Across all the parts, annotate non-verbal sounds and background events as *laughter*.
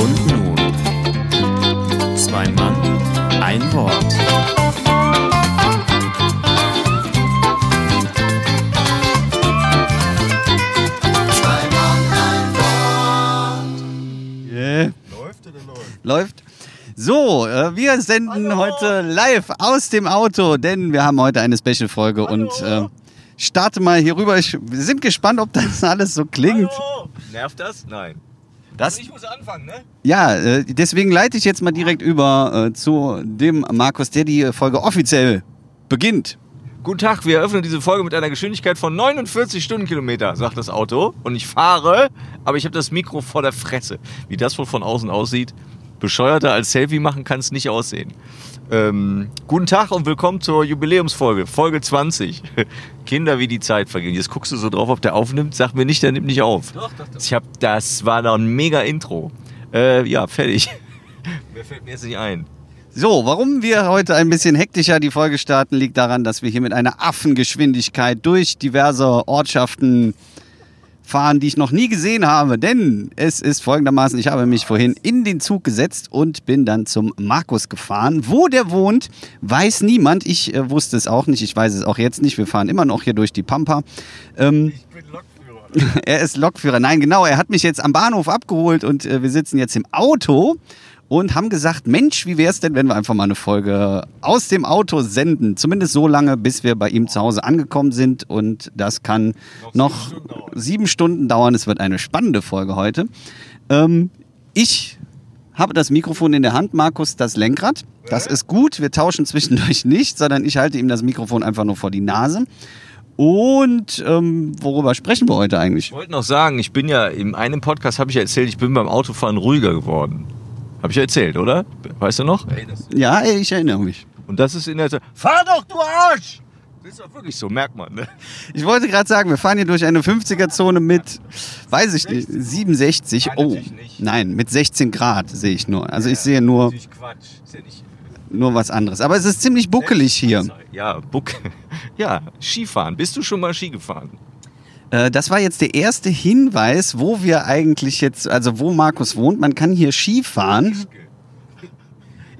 Und nun, zwei Mann, ein Wort. Yeah. Läuft oder läuft? Läuft. So, äh, wir senden heute live aus dem Auto, denn wir haben heute eine Special-Folge und äh, starte mal hier rüber. Ich, wir sind gespannt, ob das *laughs* alles so klingt. Hallo! Nervt das? Nein. Das, Ich muss anfangen, ne? ja, äh, deswegen leite ich jetzt mal direkt über äh, zu dem Markus, der die Folge offiziell beginnt. Guten Tag, wir eröffnen diese Folge mit einer Geschwindigkeit von 49 Stundenkilometer, sagt das Auto. Und ich fahre, aber ich habe das Mikro vor der Fresse. Wie das wohl von außen aussieht, bescheuerter als Selfie machen kann es nicht aussehen. Ähm, guten Tag und willkommen zur Jubiläumsfolge, Folge 20. *laughs* Kinder, wie die Zeit vergehen. Jetzt guckst du so drauf, ob der aufnimmt. Sag mir nicht, der nimmt nicht auf. Doch, doch, doch. Ich hab, das war doch ein mega Intro. Äh, ja, fertig. *laughs* Mehr fällt mir jetzt nicht ein. So, warum wir heute ein bisschen hektischer die Folge starten, liegt daran, dass wir hier mit einer Affengeschwindigkeit durch diverse Ortschaften fahren, die ich noch nie gesehen habe. Denn es ist folgendermaßen, ich habe mich vorhin in den Zug gesetzt und bin dann zum Markus gefahren. Wo der wohnt, weiß niemand. Ich äh, wusste es auch nicht, ich weiß es auch jetzt nicht. Wir fahren immer noch hier durch die Pampa. Ähm, Ich bin Lokführer. *laughs* er ist Lokführer. Nein, genau. Er hat mich jetzt am Bahnhof abgeholt und äh, wir sitzen jetzt im Auto und haben gesagt, Mensch, wie wäre es denn, wenn wir einfach mal eine Folge aus dem Auto senden? Zumindest so lange, bis wir bei ihm zu Hause angekommen sind. Und das kann noch, sieben Stunden dauern. Es wird eine spannende Folge heute. Ähm, ich habe das Mikrofon in der Hand, Markus das Lenkrad. Das ist gut. Wir tauschen zwischendurch nicht, sondern ich halte ihm das Mikrofon einfach nur vor die Nase. Und ähm, worüber sprechen wir heute eigentlich? Ich wollte noch sagen, ich bin ja in einem Podcast habe ich ja erzählt, ich bin beim Autofahren ruhiger geworden. Habe ich ja erzählt, oder? Weißt du noch? Ja, ich erinnere mich. Und das ist in der Fahr doch, du Arsch! Das ist doch wirklich so, merkt man, ne? Ich wollte gerade sagen, wir fahren hier durch eine 50er-Zone mit, weiß ich nicht, 67. Nein, Oh, nicht. nein, mit 16 Grad sehe ich nur. Also ich sehe nur, Natürlich Quatsch. Ist ja nicht. nur was anderes. Aber es ist ziemlich buckelig hier. Ja, Buck. *laughs* Ja, Skifahren. Bist du schon mal Ski gefahren? Äh, Das war jetzt der erste Hinweis, wo wir eigentlich jetzt, also wo Markus wohnt. Man kann hier Ski fahren.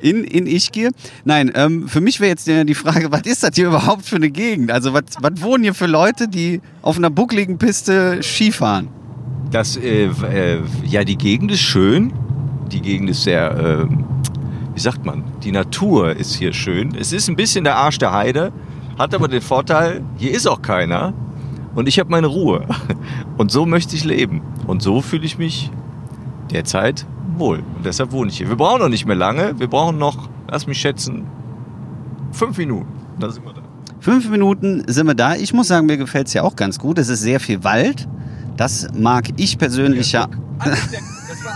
In, in Ischgl? Nein, ähm, für mich wäre jetzt die die Frage, was ist das hier überhaupt für eine Gegend? Also was, was wohnen hier für Leute, die auf einer buckligen Piste Ski fahren? Das, äh, äh, ja, die Gegend ist schön. Die Gegend ist sehr, äh, wie sagt man, die Natur ist hier schön. Es ist ein bisschen der Arsch der Heide, hat aber den Vorteil, hier ist auch keiner und ich habe meine Ruhe. Und so möchte ich leben. Und so fühle ich mich derzeit wohl. Und deshalb wohne ich hier. Wir brauchen noch nicht mehr lange. Wir brauchen noch, lass mich schätzen, fünf Minuten. Da sind wir da. Fünf Minuten sind wir da. Ich muss sagen, mir gefällt es ja auch ganz gut. Es ist sehr viel Wald. Das mag ich persönlich ja. War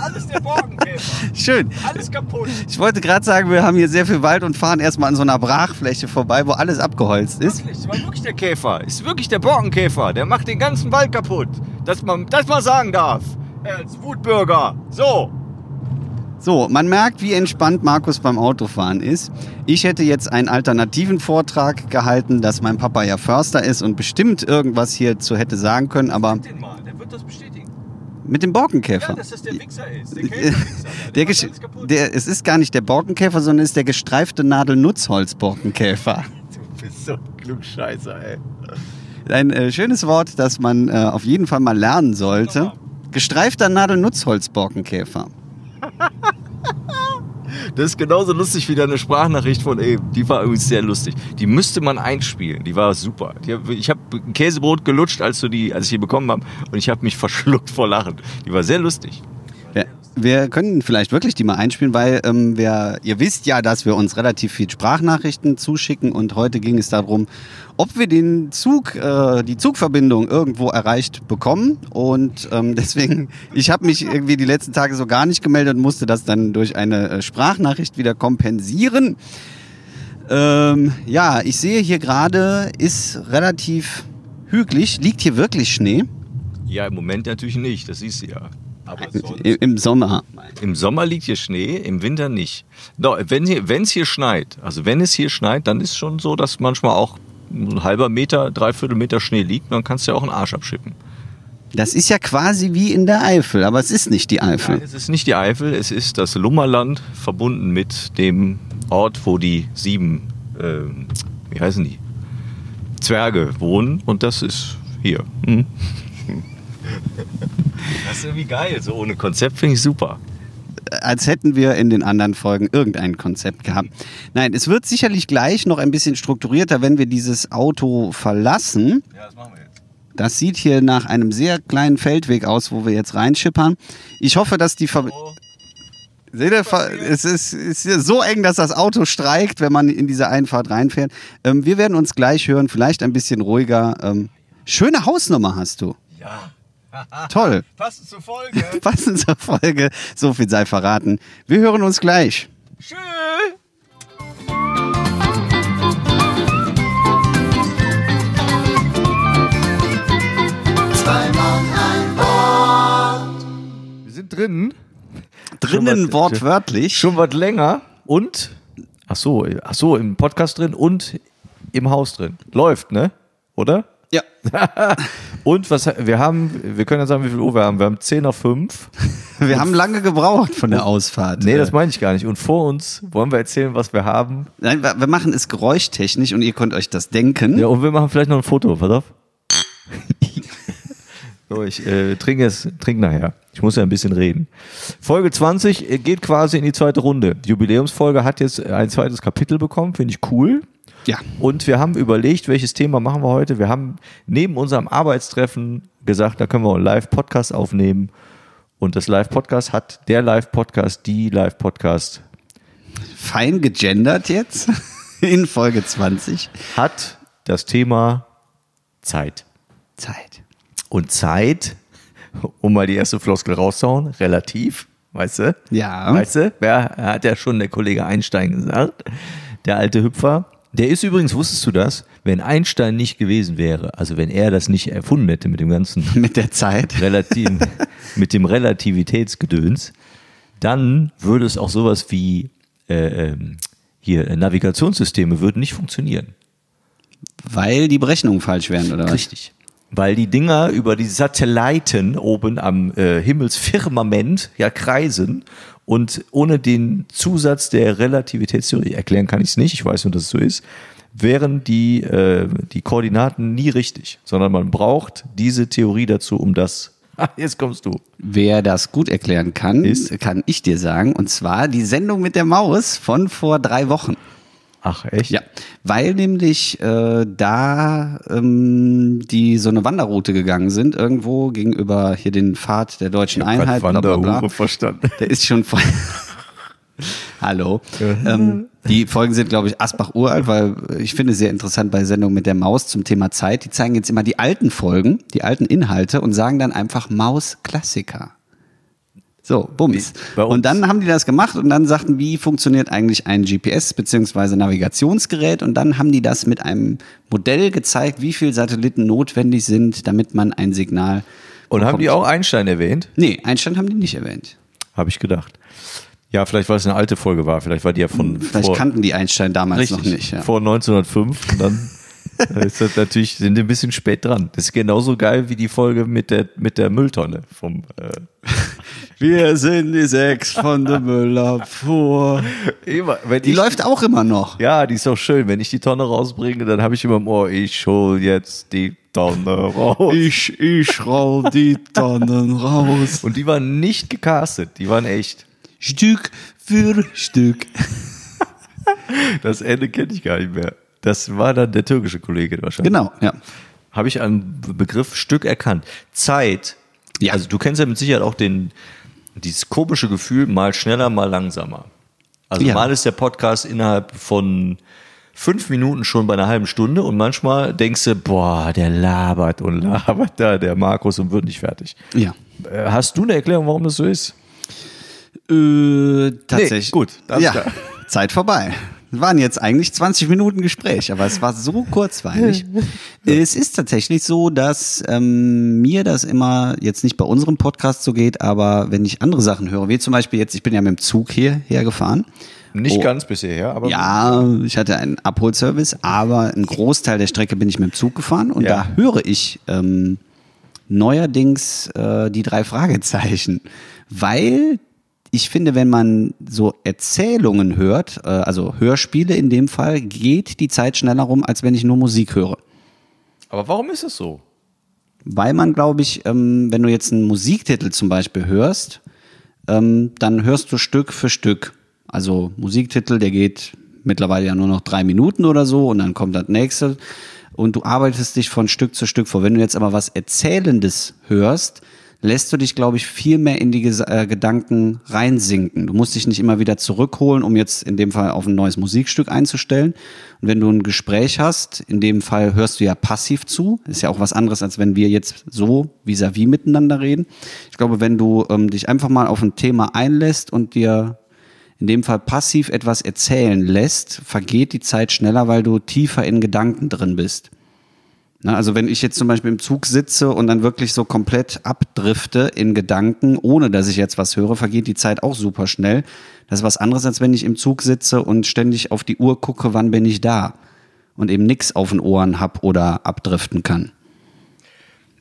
alles der Borkenkäfer. *laughs* Schön. Alles kaputt. Ich wollte gerade sagen, wir haben hier sehr viel Wald und fahren erstmal an so einer Brachfläche vorbei, wo alles abgeholzt ist. Wirklich, das war wirklich der Käfer. Ist wirklich der Borkenkäfer. Der macht den ganzen Wald kaputt. Dass man das mal sagen darf. Als Wutbürger. So. So, man merkt, wie entspannt Markus beim Autofahren ist. Ich hätte jetzt einen alternativen Vortrag gehalten, dass mein Papa ja Förster ist und bestimmt irgendwas hierzu hätte sagen können, aber Den mal. Der wird das bestätigen. Mit dem Borkenkäfer. Ja, dass das der Wichser ist. Der Käferwichser. *laughs* Der, Der, kaputt. der, es ist gar nicht der Borkenkäfer, sondern es ist der gestreifte Nadelnutzholz-Borkenkäfer. *laughs* Du bist so ein Klugscheißer, ey. Ein äh, schönes Wort, das man äh, auf jeden Fall mal lernen sollte. Gestreifter Nadelnutzholz-Borkenkäfer. *laughs* Das ist genauso lustig wie deine Sprachnachricht von eben. Die war übrigens sehr lustig. Die müsste man einspielen. Die war super. Ich habe Käsebrot gelutscht, als, du die, als ich die bekommen habe. Und ich habe mich *laughs* verschluckt vor Lachen. Die war sehr lustig. Wir können vielleicht wirklich die mal einspielen, weil ähm, wir, ihr wisst ja, dass wir uns relativ viel Sprachnachrichten zuschicken und heute ging es darum, ob wir den Zug, äh, die Zugverbindung irgendwo erreicht bekommen. Und ähm, *laughs* deswegen, ich habe mich irgendwie die letzten Tage so gar nicht gemeldet und musste das dann durch eine äh, Sprachnachricht wieder kompensieren. Ähm, ja, ich sehe hier gerade, ist relativ hügelig. Liegt hier wirklich Schnee? Ja, im Moment natürlich nicht. Das du ja. Aber sonst- I- Im Sommer. Im Sommer liegt hier Schnee, im Winter nicht. No, wenn es hier schneit, also wenn es hier schneit, dann ist schon so, dass manchmal auch ein halber Meter, dreiviertel Meter Schnee liegt, dann kannst du ja auch einen Arsch abschippen. Das ist ja quasi wie in der Eifel, aber es ist nicht die Eifel. Nein, es ist nicht die Eifel, es ist das Lummerland verbunden mit dem Ort, wo die sieben, ähm, wie heißen die, Zwerge wohnen und das ist hier. Hm. *laughs* Das ist irgendwie geil, so ohne Konzept finde ich super. als hätten wir in den anderen Folgen irgendein Konzept gehabt. Nein, es wird sicherlich gleich noch ein bisschen strukturierter, wenn wir dieses Auto verlassen. Ja, das machen wir jetzt. Das sieht hier nach einem sehr kleinen Feldweg aus, wo wir jetzt reinschippern. Ich hoffe, dass die Ver Seht ihr, es ist, ist so eng, dass das Auto streikt, wenn man in diese Einfahrt reinfährt. Ähm, wir werden uns gleich hören, vielleicht ein bisschen ruhiger. Ähm, schöne Hausnummer hast du. Ja. Toll. *laughs* Passend zur Folge. *laughs* Passend zur Folge. So viel sei verraten. Wir hören uns gleich. Tschüss. Wir sind drin. Drinnen was- wortwörtlich. Schon was länger und ach so, ach so, im Podcast drin und im Haus drin. Läuft, ne? Oder? Ja. *laughs* Und was wir haben, wir können ja sagen, wie viel Uhr wir haben. Wir haben 10 nach 5. *laughs* Wir haben lange gebraucht von der Ausfahrt. Nee, Äh, das meine ich gar nicht. Und vor uns wollen wir erzählen, was wir haben. Nein, wir wir machen es geräuschtechnisch und ihr könnt euch das denken. Ja, und wir machen vielleicht noch ein Foto, pass auf. So, ich äh, trinke es, trink nachher. Ich muss ja ein bisschen reden. Folge 20 äh, geht quasi in die zweite Runde. Die Jubiläumsfolge hat jetzt ein zweites Kapitel bekommen, finde ich cool. Ja. Und wir haben überlegt, welches Thema machen wir heute. Wir haben neben unserem Arbeitstreffen gesagt, da können wir einen Live-Podcast aufnehmen. Und das Live-Podcast hat der Live-Podcast, die Live-Podcast Fein gegendert jetzt *laughs* in Folge 20. hat das Thema Zeit. Zeit. Und Zeit, um mal die erste Floskel rauszuhauen, relativ, weißt du? Ja. Weißt du, wer hat ja schon der Kollege Einstein gesagt, der alte Hüpfer. Der ist übrigens, wusstest du das, wenn Einstein nicht gewesen wäre, also wenn er das nicht erfunden hätte mit dem ganzen *laughs* Mit der Zeit. Relativ, *laughs* mit dem Relativitätsgedöns, dann würde es auch sowas wie äh, ähm, hier äh, Navigationssysteme würden nicht funktionieren. Weil die Berechnungen falsch wären, oder was? Richtig. Weil die Dinger über die Satelliten oben am äh, Himmelsfirmament ja kreisen und ohne den Zusatz der Relativitätstheorie, erklären kann ich es nicht, ich weiß nur, dass es so ist, wären die, äh, die Koordinaten nie richtig, sondern man braucht diese Theorie dazu, um das. *laughs* Ah, jetzt kommst du. Wer das gut erklären kann, Ist? kann ich dir sagen. Und zwar die Sendung mit der Maus von vor drei Wochen. Ach, echt? Ja, weil nämlich äh, da ähm, die so eine Wanderroute gegangen sind, irgendwo gegenüber hier den Pfad der deutschen Einheit. bla, bla, bla. verstanden. Der ist schon voll. *laughs* Hallo. Ähm, die Folgen sind, glaube ich, Asbach uralt, weil ich finde es sehr interessant bei Sendungen mit der Maus zum Thema Zeit. Die zeigen jetzt immer die alten Folgen, die alten Inhalte und sagen dann einfach Maus-Klassiker. So, Bums. Und dann haben die das gemacht und dann sagten, wie funktioniert eigentlich ein GPS bzw. Navigationsgerät und dann haben die das mit einem Modell gezeigt, wie viele Satelliten notwendig sind, damit man ein Signal Und haben die auch Einstein erwähnt? Nee, Einstein haben die nicht erwähnt. Habe ich gedacht. Ja, vielleicht weil es eine alte Folge war. Vielleicht war die ja von Vielleicht vor, kannten die Einstein damals richtig, noch nicht. Ja. vor 1905. Und dann *laughs* äh, ist das natürlich, sind ein bisschen spät dran. Das ist genauso geil wie die Folge mit der, mit der Mülltonne vom, äh, Wir sind die sechs von der *laughs* Müllabfuhr. immer, Die ich, läuft auch immer noch. Ja, die ist auch schön. Wenn ich die Tonne rausbringe, dann habe ich immer im Ohr, ich hol jetzt die Tonne raus. Ich, ich roll die Tonnen raus. Und die waren nicht gecastet, die waren echt. Stück für Stück. *laughs* Das Ende kenne ich gar nicht mehr. Das war dann der türkische Kollege wahrscheinlich. Genau, ja. habe ich einen Begriff Stück erkannt. Zeit. Ja. Also du kennst ja mit Sicherheit auch den, dieses komische Gefühl, mal schneller, mal langsamer. Also Ja. mal ist der Podcast innerhalb von fünf Minuten schon bei einer halben Stunde und manchmal denkst du, boah, der labert und labert da, der Markus und wird nicht fertig. Ja. Äh, Hast du eine Erklärung, warum das so ist? Äh, tatsächlich. Nee, gut, ja. *laughs* Zeit vorbei. Waren jetzt eigentlich 20 Minuten Gespräch, aber es war so kurzweilig. *laughs* es ist tatsächlich so, dass ähm, mir das immer jetzt nicht bei unserem Podcast so geht, aber wenn ich andere Sachen höre, wie zum Beispiel jetzt, ich bin ja mit dem Zug hierher gefahren Nicht Oh. ganz bisher, aber Ja, ich hatte einen Abholservice, aber einen Großteil der Strecke bin ich mit dem Zug gefahren und Ja. da höre ich ähm, neuerdings äh, die drei Fragezeichen, weil ich finde, wenn man so Erzählungen hört, äh, also Hörspiele in dem Fall, geht die Zeit schneller rum, als wenn ich nur Musik höre. Aber warum ist es so? Weil man, glaube ich, ähm, wenn du jetzt einen Musiktitel zum Beispiel hörst, ähm, dann hörst du Stück für Stück. Also Musiktitel, der geht mittlerweile ja nur noch drei Minuten oder so und dann kommt das nächste und du arbeitest dich von Stück zu Stück vor. Wenn du jetzt aber was Erzählendes hörst, lässt du dich, glaube ich, viel mehr in die Ges- äh, Gedanken reinsinken. Du musst dich nicht immer wieder zurückholen, um jetzt in dem Fall auf ein neues Musikstück einzustellen. Und wenn du ein Gespräch hast, in dem Fall hörst du ja passiv zu, ist ja auch was anderes, als wenn wir jetzt so vis-à-vis miteinander reden. Ich glaube, wenn du ähm, dich einfach mal auf ein Thema einlässt und dir in dem Fall passiv etwas erzählen lässt, vergeht die Zeit schneller, weil du tiefer in Gedanken drin bist. Na, also wenn ich jetzt zum Beispiel im Zug sitze und dann wirklich so komplett abdrifte in Gedanken, ohne dass ich jetzt was höre, vergeht die Zeit auch super schnell. Das ist was anderes, als wenn ich im Zug sitze und ständig auf die Uhr gucke, wann bin ich da und eben nichts auf den Ohren hab oder abdriften kann.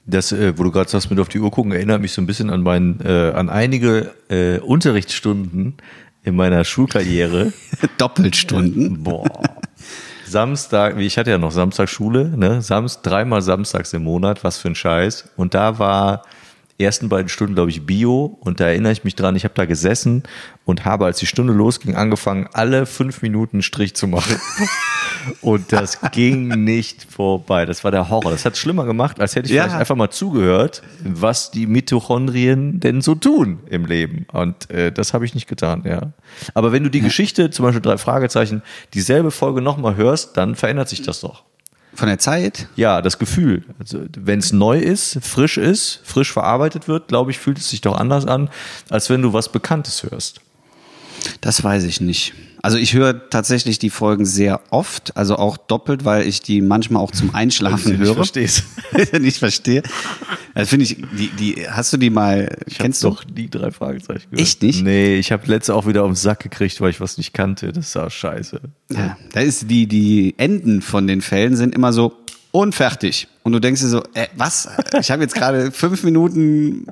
Das, äh, wo du gerade sagst, mit auf die Uhr gucken, erinnert mich so ein bisschen an, mein, äh, an einige äh, Unterrichtsstunden in meiner Schulkarriere. *laughs* Doppelstunden. Boah. Samstag, wie ich hatte ja noch Samstagsschule, ne? Samst, dreimal samstags im Monat, was für ein Scheiß. Und da war ersten beiden Stunden, glaube ich, Bio. Und da erinnere ich mich dran, ich habe da gesessen und habe, als die Stunde losging, angefangen, alle fünf Minuten einen Strich zu machen. *laughs* und das ging nicht vorbei. Das war der Horror. Das hat schlimmer gemacht, als hätte ich Ja. vielleicht einfach mal zugehört, was die Mitochondrien denn so tun im Leben. Und äh, das habe ich nicht getan, ja. Aber wenn du die Geschichte, zum Beispiel drei Fragezeichen, dieselbe Folge nochmal hörst, dann verändert sich das doch. Von der Zeit? Ja, das Gefühl. Also, wenn es neu ist, frisch ist, frisch verarbeitet wird, glaube ich, fühlt es sich doch anders an, als wenn du was Bekanntes hörst. Das weiß ich nicht. Also ich höre tatsächlich die Folgen sehr oft, also auch doppelt, weil ich die manchmal auch zum Einschlafen höre. verstehst. *laughs* nicht verstehe. Das finde ich, die, die, hast du die mal, Ich kennst habe du? doch nie drei Fragezeichen gehört. Echt nicht? Nee, ich habe letzte auch wieder auf den Sack gekriegt, weil ich was nicht kannte. Das war scheiße. Ja, da ist die, die Enden von den Fällen sind immer so unfertig. Und du denkst dir so, äh, was? Ich habe jetzt gerade fünf Minuten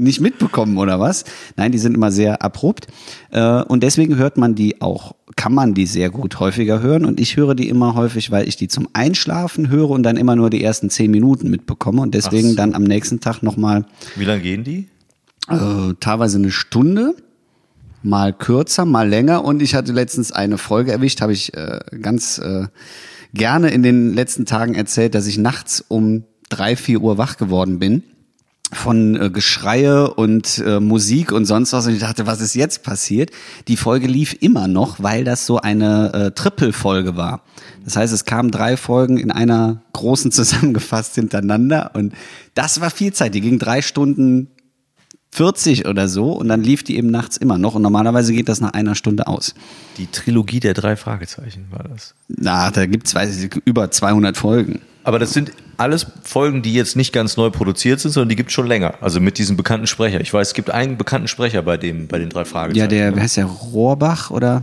nicht mitbekommen oder was? Nein, die sind immer sehr abrupt. Äh, und deswegen hört man die auch, kann man die sehr gut häufiger hören. Und ich höre die immer häufig, weil ich die zum Einschlafen höre und dann immer nur die ersten zehn Minuten mitbekomme und deswegen so. dann am nächsten Tag nochmal Wie lange gehen die? äh, teilweise eine Stunde, mal kürzer, mal länger. Und ich hatte letztens eine Folge erwischt, habe ich äh, ganz äh, gerne in den letzten Tagen erzählt, dass ich nachts um drei, vier Uhr wach geworden bin von äh, Geschreie und äh, Musik und sonst was und ich dachte, was ist jetzt passiert? Die Folge lief immer noch, weil das so eine äh, Triple-Folge war. Das heißt, es kamen drei Folgen in einer großen *laughs* zusammengefasst hintereinander und das war viel Zeit. Die ging drei Stunden 40 oder so und dann lief die eben nachts immer noch und normalerweise geht das nach einer Stunde aus. Die Trilogie der drei Fragezeichen war das. Na, da gibt's weiß ich, über 200 Folgen. Aber das sind alles Folgen, die jetzt nicht ganz neu produziert sind, sondern die gibt es schon länger. Also mit diesem bekannten Sprecher. Ich weiß, es gibt einen bekannten Sprecher bei, dem, bei den drei Fragezeichen. Ja, der, wie heißt der, Rohrbach oder?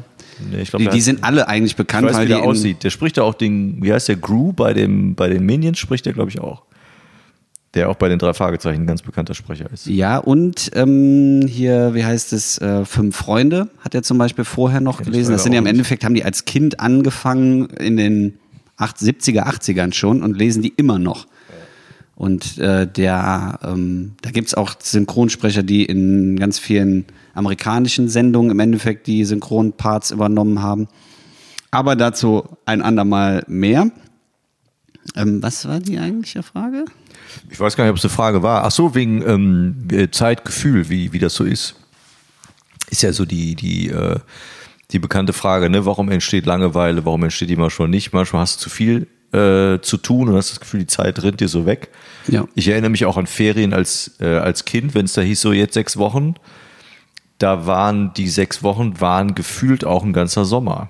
Nee, ich glaub, die, die sind alle eigentlich ich bekannt, weiß, weil wie der aussieht. Der spricht ja auch den, wie heißt der, Gru bei, dem, bei den Minions spricht der, glaube ich, auch. Der auch bei den drei Fragezeichen ein ganz bekannter Sprecher ist. Ja, und ähm, hier, wie heißt es, äh, Fünf Freunde hat er zum Beispiel vorher noch ich gelesen. Das sind ja im. Endeffekt, haben die als Kind angefangen in den 8, 70er, 80ern schon und lesen die immer noch. Und äh, der, ähm, da gibt's auch Synchronsprecher, die in ganz vielen amerikanischen Sendungen im Endeffekt die Synchronparts übernommen haben. Aber dazu ein andermal mehr. Ähm, was war die eigentliche Frage? Ich weiß gar nicht, ob es eine Frage war. Ach so, wegen ähm, äh, Zeitgefühl, wie, wie das so ist. Ist ja so die, die, äh, die bekannte Frage, ne? Warum entsteht Langeweile? Warum entsteht die manchmal nicht? Manchmal hast du zu viel äh, zu tun und hast das Gefühl, die Zeit rennt dir so weg. Ja. Ich erinnere mich auch an Ferien als, äh, als Kind, wenn es da hieß, so jetzt sechs Wochen. Da waren die sechs Wochen, waren gefühlt auch ein ganzer Sommer.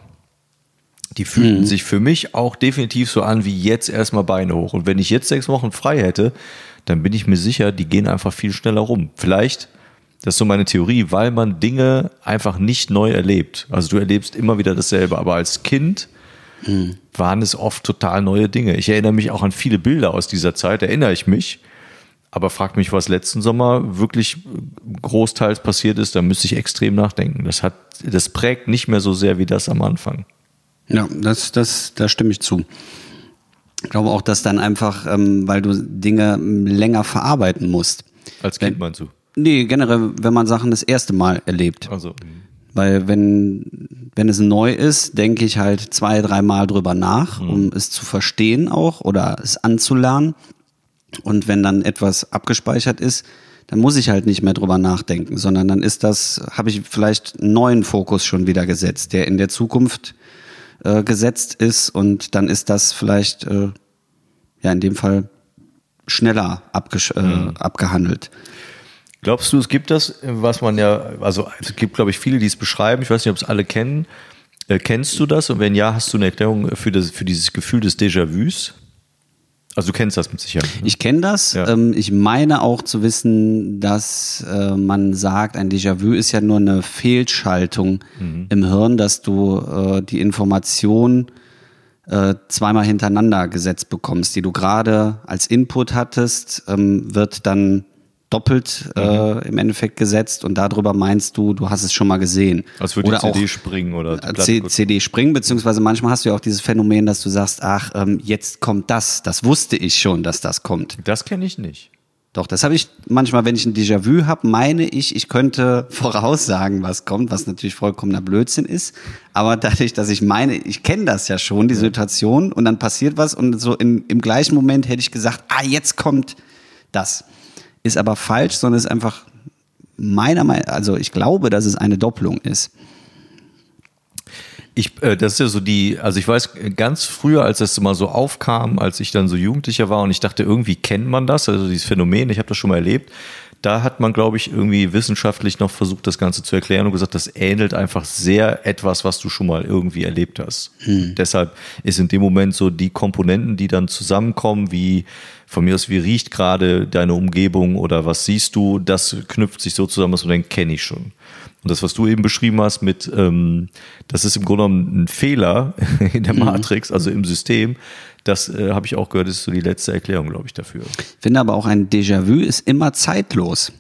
Die fühlten sich für mich auch definitiv so an wie jetzt erstmal Beine hoch. Und wenn ich jetzt sechs Wochen frei hätte, dann bin ich mir sicher, die gehen einfach viel schneller rum. Vielleicht Das ist so meine Theorie, weil man Dinge einfach nicht neu erlebt. Also du erlebst immer wieder dasselbe, aber als Kind waren es oft total neue Dinge. Ich erinnere mich auch an viele Bilder aus dieser Zeit, erinnere ich mich. Aber frag mich, was letzten Sommer wirklich großteils passiert ist, da müsste ich extrem nachdenken. Das hat, das prägt nicht mehr so sehr wie das am Anfang. Ja, das, das, da stimme ich zu. Ich glaube auch, dass dann einfach, ähm, weil du Dinge ähm, länger verarbeiten musst. Als Kind meinst du? Nee, generell, wenn man Sachen das erste Mal erlebt. Also, Weil wenn, wenn es neu ist, denke ich halt zwei, dreimal drüber nach, um es zu verstehen auch oder es anzulernen. Und wenn dann etwas abgespeichert ist, dann muss ich halt nicht mehr drüber nachdenken, sondern dann ist das, habe ich vielleicht einen neuen Fokus schon wieder gesetzt, der in der Zukunft äh, gesetzt ist und dann ist das vielleicht, äh, ja, in dem Fall schneller abgesch äh, abgehandelt. Glaubst du, es gibt das, was man ja, also es gibt, glaube ich, viele, die es beschreiben. Ich weiß nicht, ob es alle kennen. Äh, kennst du das? Und wenn ja, hast du eine Erklärung für, das, für dieses Gefühl des Déjà-vus? Also du kennst das mit Sicherheit. ne? Ich kenne das. Ja. Ähm, ich meine auch zu wissen, dass äh, man sagt, ein Déjà-vu ist ja nur eine Fehlschaltung Mhm. im Hirn, dass du äh, die Information äh, zweimal hintereinander gesetzt bekommst, die du gerade als Input hattest, ähm, wird dann doppelt Mhm. äh, im Endeffekt gesetzt und darüber meinst du, du hast es schon mal gesehen. Als würde Oder die CD auch springen oder äh, C CD springen, beziehungsweise manchmal hast du ja auch dieses Phänomen, dass du sagst, ach, ähm, jetzt kommt das, das wusste ich schon, dass das kommt. Das kenne ich nicht. Doch, das habe ich manchmal, wenn ich ein Déjà-vu habe, meine ich, ich könnte *laughs* voraussagen, was kommt, was natürlich vollkommener Blödsinn ist. Aber dadurch, dass ich meine, ich kenne das ja schon, die Situation, und dann passiert was und so in, im gleichen Moment hätte ich gesagt, ah, jetzt kommt das. Ist aber falsch, sondern ist einfach meiner Meinung, also ich glaube, dass es eine Doppelung ist. Ich, äh, das ist ja so die, also ich weiß ganz früher, als das mal so aufkam, als ich dann so Jugendlicher war und ich dachte, irgendwie kennt man das, also dieses Phänomen, ich habe das schon mal erlebt. Da hat man, glaube ich, irgendwie wissenschaftlich noch versucht, das Ganze zu erklären und gesagt, das ähnelt einfach sehr etwas, was du schon mal irgendwie erlebt hast. Deshalb ist in dem Moment so die Komponenten, die dann zusammenkommen, wie von mir aus, wie riecht gerade deine Umgebung oder was siehst du, das knüpft sich so zusammen, dass du denkst, kenne ich schon. Und das, was du eben beschrieben hast mit, ähm, das ist im Grunde genommen ein Fehler *laughs* in der Matrix, also im System, das äh, habe ich auch gehört, ist so die letzte Erklärung, glaube ich, dafür. Ich finde aber auch ein Déjà-vu ist immer zeitlos.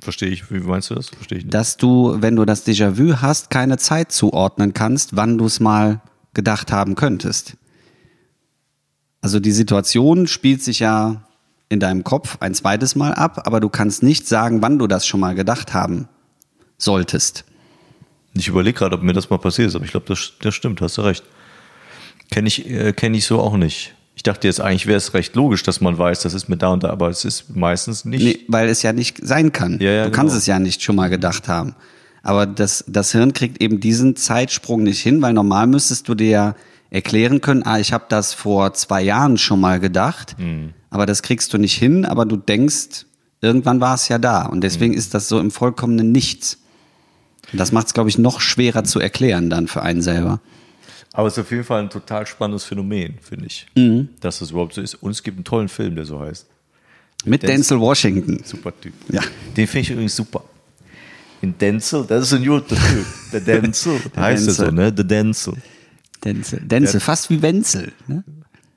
Verstehe ich, wie meinst du das? Verstehe ich nicht. dass du, wenn du das Déjà-vu hast, keine Zeit zuordnen kannst, wann du es mal gedacht haben könntest. Also die Situation spielt sich ja in deinem Kopf ein zweites Mal ab, aber du kannst nicht sagen, wann du das schon mal gedacht haben solltest. Ich überlege gerade, ob mir das mal passiert ist, aber ich glaube, das, das stimmt, hast du recht. Kenne ich, äh, kenn ich so auch nicht. Ich dachte jetzt eigentlich wäre es recht logisch, dass man weiß, das ist mit da und da, aber es ist meistens nicht. Nee, weil es ja nicht sein kann. Ja, ja, du kannst genau. es ja nicht schon mal gedacht haben. Aber das, das Hirn kriegt eben diesen Zeitsprung nicht hin, weil normal müsstest du dir ja erklären können, ah, ich habe das vor zwei Jahren schon mal gedacht, Hm. aber das kriegst du nicht hin, aber du denkst, irgendwann war es ja da. Und deswegen ist das so im vollkommenen Nichts. Das macht es, glaube ich, noch schwerer zu erklären dann für einen selber. Aber es ist auf jeden Fall ein total spannendes Phänomen, finde ich, dass das überhaupt so ist. Und es gibt einen tollen Film, der so heißt. Mit Denzel- Denzel Washington. Super Typ. Ja. Den finde ich übrigens super. In Denzel, das ist ein guter Typ. Der Denzel. *laughs* heißt er so, Denzel. ne? Der Denzel. Denzel, Denzel fast wie Wenzel. Ne?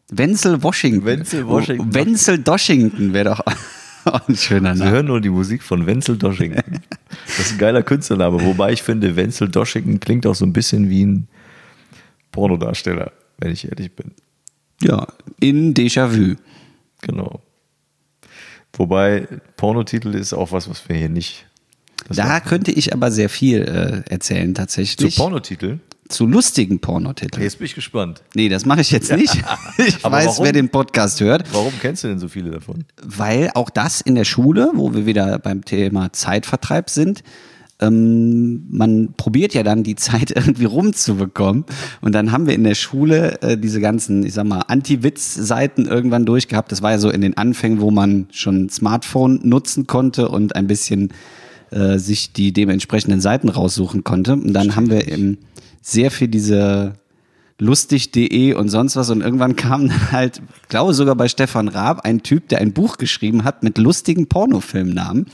Wenzel Washington. Wenzel Washington. Oh, Wenzel Doshington wäre doch *laughs* ein schöner Sie Name. hören nur die Musik von Wenzel Doshington. *laughs* Das ist ein geiler Künstlername. Wobei ich finde, Wenzel Doshington klingt auch so ein bisschen wie ein Pornodarsteller, wenn ich ehrlich bin. Ja, in Déjà-vu. Genau. Wobei Pornotitel ist auch was, was wir hier nicht. Da könnte ich aber sehr viel äh, erzählen zu tatsächlich. Zu lustigen Pornotiteln. Jetzt bin ich gespannt. Nee, das mache ich jetzt nicht. *laughs* Ich weiß, warum? wer den Podcast hört. Warum kennst du denn so viele davon? Weil auch das in der Schule, wo wir wieder beim Thema Zeitvertreib sind, ähm, man probiert ja dann die Zeit *laughs* irgendwie rumzubekommen. Und dann haben wir in der Schule äh, diese ganzen, ich sag mal, Anti-Witz-Seiten irgendwann durchgehabt. Das war ja so in den Anfängen, wo man schon ein Smartphone nutzen konnte und ein bisschen äh, sich die dementsprechenden Seiten raussuchen konnte. Und dann haben wir eben sehr viel diese lustig.de und sonst was. Und irgendwann kam dann halt, glaube sogar bei Stefan Raab, ein Typ, der ein Buch geschrieben hat mit lustigen Pornofilmnamen.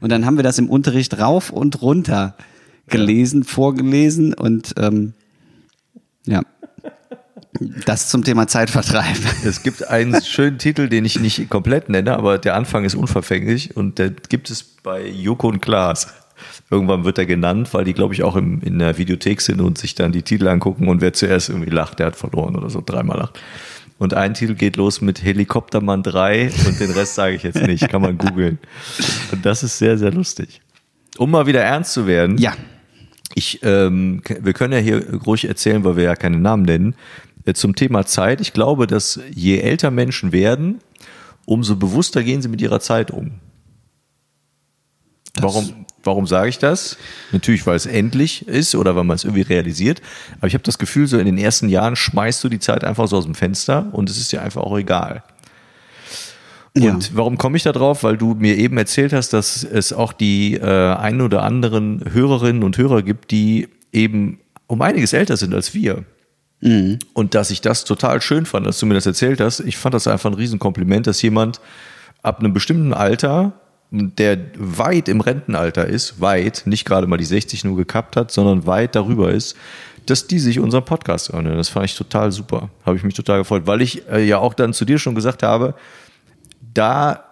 Und dann haben wir das im Unterricht rauf und runter gelesen, vorgelesen und ähm, ja. Das zum Thema Zeitvertreib. Es gibt einen schönen Titel, den ich nicht komplett nenne, aber der Anfang ist unverfänglich und der gibt es bei Joko und Klaas. Irgendwann wird er genannt, weil die, glaube ich, auch im, in der Videothek sind und sich dann die Titel angucken und wer zuerst irgendwie lacht, der hat verloren oder so, dreimal lacht. Und ein Titel geht los mit Helikoptermann 3 und den Rest sage ich jetzt nicht, kann man googeln. Und das ist sehr, sehr lustig. Um mal wieder ernst zu werden. Ja. Ich, ähm, wir können ja hier ruhig erzählen, weil wir ja keine Namen nennen. Äh, Zum Thema Zeit. Ich glaube, dass je älter Menschen werden, umso bewusster gehen sie mit ihrer Zeit um. Warum, warum sage ich das? Natürlich, weil es endlich ist oder weil man es irgendwie realisiert. Aber ich habe das Gefühl, so in den ersten Jahren schmeißt du die Zeit einfach so aus dem Fenster und es ist dir einfach auch egal. Ja. Und warum komme ich da drauf? Weil du mir eben erzählt hast, dass es auch die äh, ein oder anderen Hörerinnen und Hörer gibt, die eben um einiges älter sind als wir. Und dass ich das total schön fand, dass du mir das erzählt hast. Ich fand das einfach ein Riesenkompliment, dass jemand ab einem bestimmten Alter, der weit im Rentenalter ist, weit, nicht gerade mal die 60 nur gekappt hat, sondern weit darüber ist, dass die sich unseren Podcast hören. Das fand ich total super. Habe ich mich total gefreut, weil ich äh, ja auch dann zu dir schon gesagt habe, da,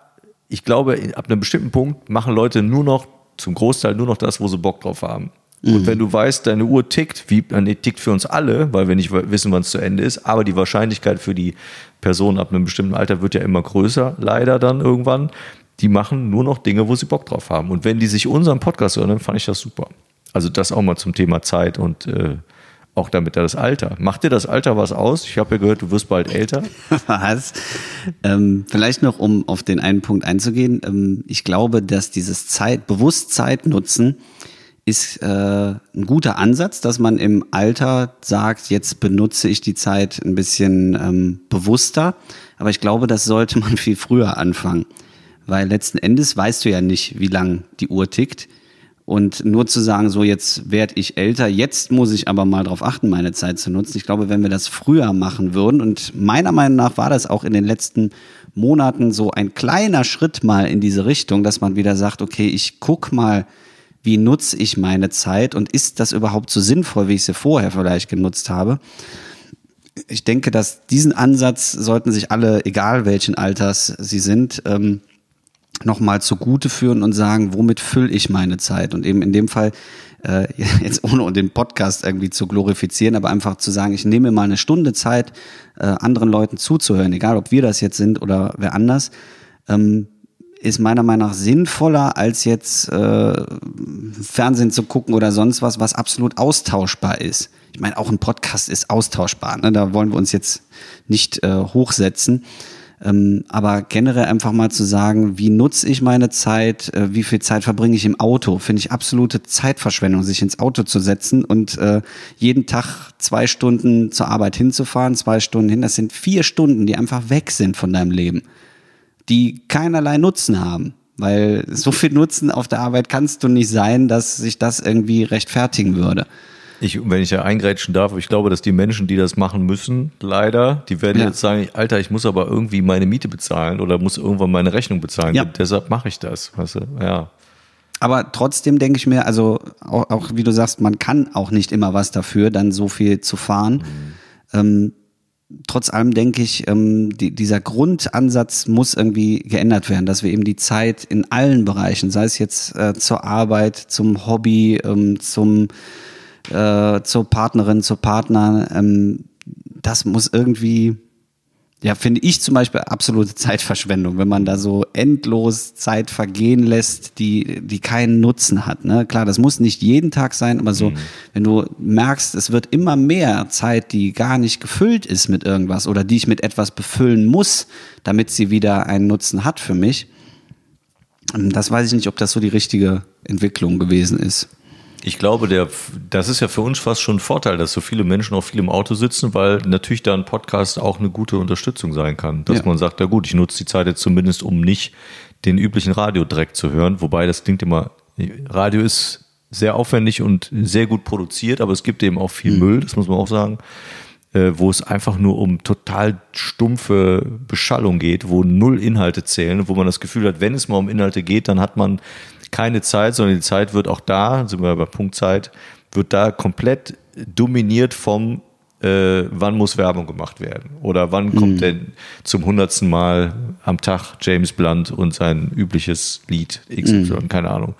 ich glaube, ab einem bestimmten Punkt machen Leute nur noch, zum Großteil nur noch das, wo sie Bock drauf haben. Und wenn du weißt, deine Uhr tickt, wie, äh, nee, tickt für uns alle, weil wir nicht wissen, wann es zu Ende ist, aber die Wahrscheinlichkeit für die Person ab einem bestimmten Alter wird ja immer größer, leider dann irgendwann. Die machen nur noch Dinge, wo sie Bock drauf haben. Und wenn die sich unseren Podcast hören, dann fand ich das super. Also das auch mal zum Thema Zeit und äh, auch damit das Alter. Macht dir das Alter was aus? Ich habe ja gehört, du wirst bald älter. *laughs* Was? Ähm, vielleicht noch, um auf den einen Punkt einzugehen. Ähm, ich glaube, dass dieses Zeit, bewusst Zeit nutzen, ist äh, ein guter Ansatz, dass man im Alter sagt, jetzt benutze ich die Zeit ein bisschen ähm, bewusster. Aber ich glaube, das sollte man *laughs* viel früher anfangen. Weil letzten Endes weißt du ja nicht, wie lang die Uhr tickt. Und nur zu sagen, so jetzt werde ich älter, jetzt muss ich aber mal darauf achten, meine Zeit zu nutzen. Ich glaube, wenn wir das früher machen würden, und meiner Meinung nach war das auch in den letzten Monaten so ein kleiner Schritt mal in diese Richtung, dass man wieder sagt, okay, ich guck mal, wie nutze ich meine Zeit und ist das überhaupt so sinnvoll, wie ich sie vorher vielleicht genutzt habe. Ich denke, dass diesen Ansatz sollten sich alle, egal welchen Alters sie sind, ähm, nochmal zugute führen und sagen, womit fülle ich meine Zeit? Und eben in dem Fall, äh, *laughs* jetzt ohne den Podcast irgendwie zu glorifizieren, aber einfach zu sagen, ich nehme mal eine Stunde Zeit, äh, anderen Leuten zuzuhören, egal ob wir das jetzt sind oder wer anders, ähm, ist meiner Meinung nach sinnvoller, als jetzt äh, Fernsehen zu gucken oder sonst was, was absolut austauschbar ist. Ich meine, auch ein Podcast ist austauschbar. Ne? Da wollen wir uns jetzt nicht äh, hochsetzen. Ähm, aber generell einfach mal zu sagen, wie nutze ich meine Zeit, äh, wie viel Zeit verbringe ich im Auto, finde ich absolute Zeitverschwendung, sich ins Auto zu setzen und äh, jeden Tag zwei Stunden zur Arbeit hinzufahren, zwei Stunden hin. Das sind vier Stunden, die einfach weg sind von deinem Leben, die keinerlei Nutzen haben. Weil so viel Nutzen auf der Arbeit kannst du nicht sein, dass sich das irgendwie rechtfertigen würde. Ich, wenn ich ja eingrätschen darf, ich glaube, dass die Menschen, die das machen müssen, leider, die werden Ja. jetzt sagen, Alter, ich muss aber irgendwie meine Miete bezahlen oder muss irgendwann meine Rechnung bezahlen. Ja. Deshalb mache ich das. Weißt du? Ja. Aber trotzdem denke ich mir, also auch, auch wie du sagst, man kann auch nicht immer was dafür, dann so viel zu fahren. Ähm, trotz allem denke ich, ähm, die, dieser Grundansatz muss irgendwie geändert werden, dass wir eben die Zeit in allen Bereichen, sei es jetzt äh, zur Arbeit, zum Hobby, ähm, zum äh, zur Partnerin, zur Partner, ähm, das muss irgendwie ja, finde ich zum Beispiel absolute Zeitverschwendung, wenn man da so endlos Zeit vergehen lässt, die, die keinen Nutzen hat. Ne? Klar, das muss nicht jeden Tag sein, aber so, wenn du merkst, es wird immer mehr Zeit, die gar nicht gefüllt ist mit irgendwas oder die ich mit etwas befüllen muss, damit sie wieder einen Nutzen hat für mich. ähm, Das weiß ich nicht, ob das so die richtige Entwicklung gewesen ist. Ich glaube, der, das ist ja für uns fast schon ein Vorteil, dass so viele Menschen auch viel im Auto sitzen, weil natürlich da ein Podcast auch eine gute Unterstützung sein kann. Dass Ja. man sagt, ja gut, ich nutze die Zeit jetzt zumindest, um nicht den üblichen Radiodreck zu hören. Wobei das klingt immer, Radio ist sehr aufwendig und sehr gut produziert, aber es gibt eben auch viel Müll, das muss man auch sagen. äh, wo es einfach nur um total stumpfe Beschallung geht, wo null Inhalte zählen, wo man das Gefühl hat, wenn es mal um Inhalte geht, dann hat man keine Zeit, sondern die Zeit wird auch da, sind wir bei Punktzeit, wird da komplett dominiert vom äh, wann muss Werbung gemacht werden oder wann kommt denn zum hundertsten Mal am Tag James Blunt und sein übliches Lied XY, keine Ahnung.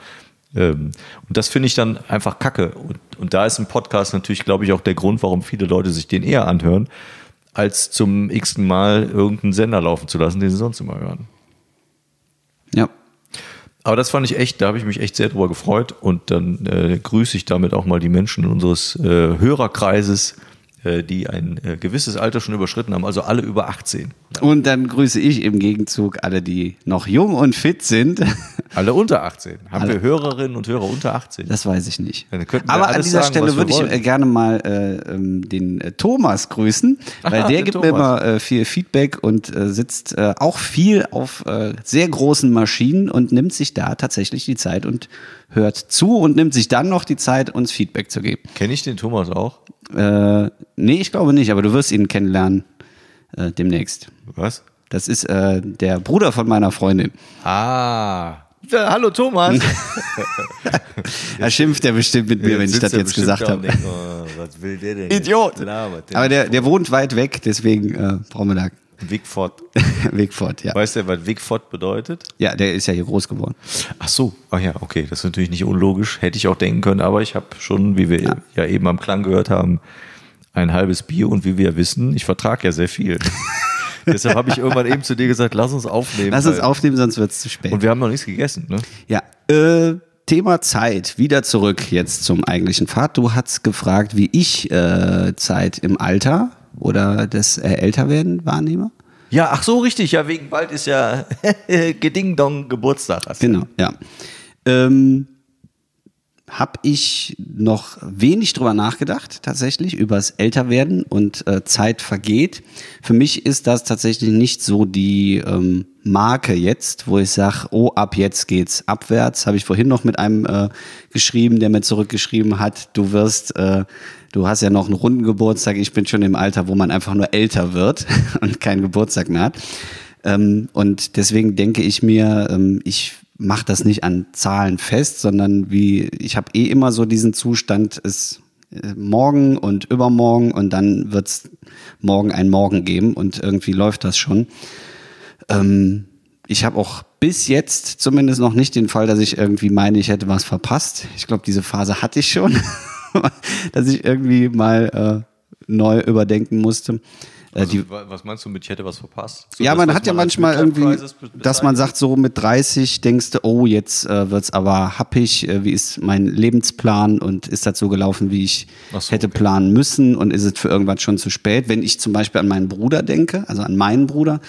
Ähm, und das finde ich dann einfach kacke. Und, und da ist ein Podcast natürlich, glaube ich, auch der Grund, warum viele Leute sich den eher anhören, als zum x-ten Mal irgendeinen Sender laufen zu lassen, den sie sonst immer hören. Ja. Aber das fand ich echt, da habe ich mich echt sehr drüber gefreut. Und dann äh, grüße ich damit auch mal die Menschen unseres äh, Hörerkreises, die ein äh, gewisses Alter schon überschritten haben, also alle über 18. Und dann grüße ich im Gegenzug alle, die noch jung und fit sind. *laughs* Alle unter 18. Haben Alle. wir Hörerinnen und Hörer unter 18? Das weiß ich nicht. Aber an dieser sagen, Stelle würde ich wollen. äh, gerne mal äh, ähm, den äh, Thomas grüßen, *laughs* weil Aha, der gibt mir Thomas. immer äh, viel Feedback und äh, sitzt äh, auch viel auf äh, sehr großen Maschinen und nimmt sich da tatsächlich die Zeit und hört zu und nimmt sich dann noch die Zeit, uns Feedback zu geben. Kenne ich den Thomas auch? Äh, nee, ich glaube nicht, aber du wirst ihn kennenlernen äh, demnächst. Was? Das ist äh, der Bruder von meiner Freundin. Ah. Ja, hallo Thomas. Da *laughs* schimpft er bestimmt mit mir, wenn ich das jetzt gesagt habe. Oh, was will der denn? Idiot. Labert der? Aber der, der wohnt weit weg, deswegen äh, brauchen wir da Wigford. *laughs* Weg fort, ja. Weißt du, was Wigford bedeutet? Ja, der ist ja hier groß geworden. Ach so, ach ja, okay, das ist natürlich nicht unlogisch, hätte ich auch denken können, aber ich habe schon, wie wir ja. eben am Klang gehört haben, ein halbes Bier und wie wir wissen, ich vertrage ja sehr viel. *laughs* Deshalb habe ich irgendwann eben zu dir gesagt, lass uns aufnehmen. Lass uns aufnehmen, sonst wird es zu spät. Und wir haben noch nichts gegessen, ne? Ja, äh, Thema Zeit. Wieder zurück jetzt zum eigentlichen Pfad. Du hast gefragt, wie ich äh, Zeit im Alter oder das äh, Älterwerden wahrnehme. Ja, ach so, richtig, ja, wegen bald ist ja *laughs* Gedingdong Geburtstag. Hast. Genau, ja. Ähm, habe ich noch wenig drüber nachgedacht, tatsächlich, übers Älterwerden und äh, Zeit vergeht. Für mich ist das tatsächlich nicht so die ähm, Marke jetzt, wo ich sage, oh, ab jetzt geht's abwärts. Habe ich vorhin noch mit einem äh, geschrieben, der mir zurückgeschrieben hat, du wirst, äh, du hast ja noch einen runden Geburtstag, ich bin schon im Alter, wo man einfach nur älter wird *laughs* und keinen Geburtstag mehr hat. Ähm, und deswegen denke ich mir, ähm, ich mache das nicht an Zahlen fest, sondern wie ich habe eh immer so diesen Zustand, es äh, morgen und übermorgen und dann wird's morgen ein Morgen geben und irgendwie läuft das schon. Ähm, ich habe auch bis jetzt zumindest noch nicht den Fall, dass ich irgendwie meine, ich hätte was verpasst. Ich glaube, diese Phase hatte ich schon, *laughs* dass ich irgendwie mal äh, neu überdenken musste. Äh, die, Also, wa- was meinst du mit, ich hätte was verpasst? So ja, man hat ja als manchmal irgendwie, dass man sagt, so mit 30 denkst du, oh, jetzt äh, wird's aber happig, äh, wie ist mein Lebensplan und ist das so gelaufen, wie ich so, hätte okay. planen müssen und ist es für irgendwas schon zu spät? Wenn ich zum Beispiel an meinen Bruder denke, also an meinen Bruder,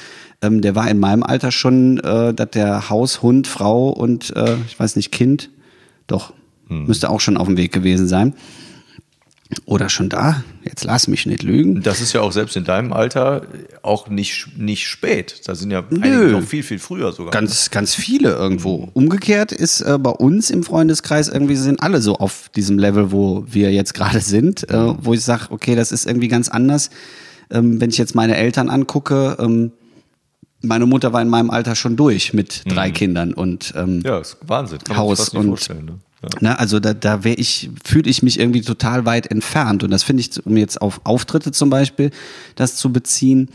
ähm, der war in meinem Alter schon, äh, dass der Haus, Hund, Frau und äh, ich weiß nicht, Kind, doch, Hm. müsste auch schon auf dem Weg gewesen sein. Oder schon da, jetzt lass mich nicht lügen. Das ist ja auch selbst in deinem Alter auch nicht, nicht spät. Da sind ja Nö. einige noch viel, viel früher sogar. Ganz, ganz viele irgendwo. Umgekehrt ist äh, bei uns im Freundeskreis irgendwie sind alle so auf diesem Level, wo wir jetzt gerade sind, äh, wo ich sage, okay, das ist irgendwie ganz anders. Ähm, wenn ich jetzt meine Eltern angucke, ähm, meine Mutter war in meinem Alter schon durch mit drei Kindern und ähm, ja, ist Wahnsinn. Kann Haus und- vorstellen. Ne? Ja. Ne, also da, da wäre ich, fühle ich mich irgendwie total weit entfernt. Und das finde ich, um jetzt auf Auftritte zum Beispiel das zu beziehen.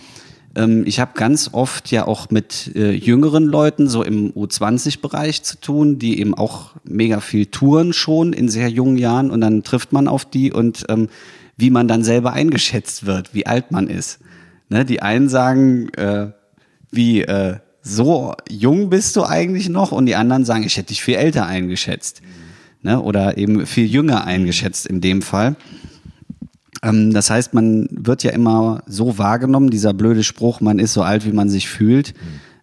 Ähm, ich habe ganz oft ja auch mit äh, jüngeren Leuten so im U20-Bereich zu tun, die eben auch mega viel touren schon in sehr jungen Jahren und dann trifft man auf die und ähm, wie man dann selber eingeschätzt wird, wie alt man ist. Ne, die einen sagen, äh, wie äh, so jung bist du eigentlich noch und die anderen sagen, ich hätte dich viel älter eingeschätzt. Ne? Oder eben viel jünger eingeschätzt in dem Fall. Ähm, das heißt, man wird ja immer so wahrgenommen, dieser blöde Spruch, man ist so alt, wie man sich fühlt,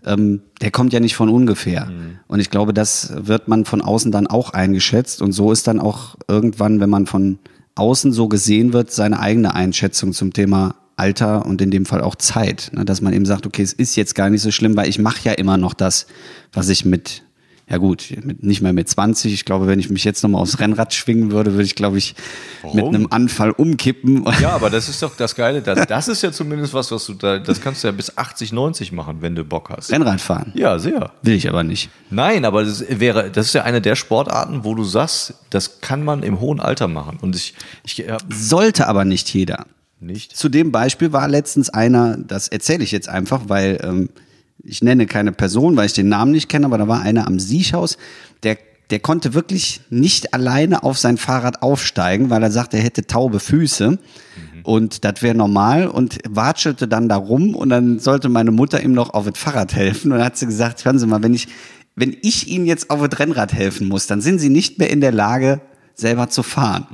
ähm, der kommt ja nicht von ungefähr. Und ich glaube, das wird man von außen dann auch eingeschätzt. Und so ist dann auch irgendwann, wenn man von außen so gesehen wird, seine eigene Einschätzung zum Thema Alter und in dem Fall auch Zeit. Ne? Dass man eben sagt, okay, es ist jetzt gar nicht so schlimm, weil ich mache ja immer noch das, was ich mit Ja gut, mit, nicht mehr mit 20. Ich glaube, wenn ich mich jetzt nochmal aufs Rennrad schwingen würde, würde ich, glaube ich, mit Warum? einem Anfall umkippen. *laughs* Ja, aber das ist doch das Geile. Das, das ist ja zumindest was, was du da, das kannst du ja bis 80, 90 machen, wenn du Bock hast. Rennrad fahren. Ja, sehr. Will ich aber nicht. Nein, aber das wäre, das ist ja eine der Sportarten, wo du sagst, das kann man im hohen Alter machen. Und ich, ich hab Sollte aber nicht jeder. nicht. Zu dem Beispiel war letztens einer, das erzähle ich jetzt einfach, weil ähm, ich nenne keine Person, weil ich den Namen nicht kenne, aber da war einer am Siechhaus, der, der konnte wirklich nicht alleine auf sein Fahrrad aufsteigen, weil er sagt, er hätte taube Füße. Und das wäre normal und watschelte dann da rum und dann sollte meine Mutter ihm noch auf das Fahrrad helfen. Und dann hat sie gesagt, hören Sie mal, wenn ich, wenn ich Ihnen jetzt auf das Rennrad helfen muss, dann sind Sie nicht mehr in der Lage, selber zu fahren.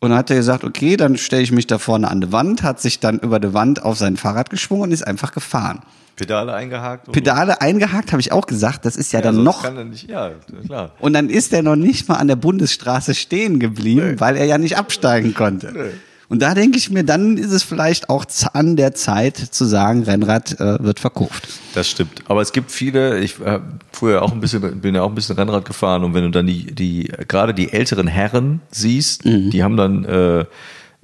Und dann hat er gesagt, okay, dann stelle ich mich da vorne an die Wand, hat sich dann über die Wand auf sein Fahrrad geschwungen und ist einfach gefahren. Pedale eingehakt. Pedale eingehakt, habe ich auch gesagt, das ist ja, dann sonst noch. Kann er nicht, ja, klar. Und dann ist er noch nicht mal an der Bundesstraße stehen geblieben, Nee. weil er ja nicht absteigen konnte. Und da denke ich mir, dann ist es vielleicht auch an der Zeit zu sagen, Rennrad äh, wird verkauft. Das stimmt. Aber es gibt viele, ich äh, früher auch ein bisschen, bin ja auch ein bisschen Rennrad gefahren und wenn du dann die, die gerade die älteren Herren siehst, die haben dann äh,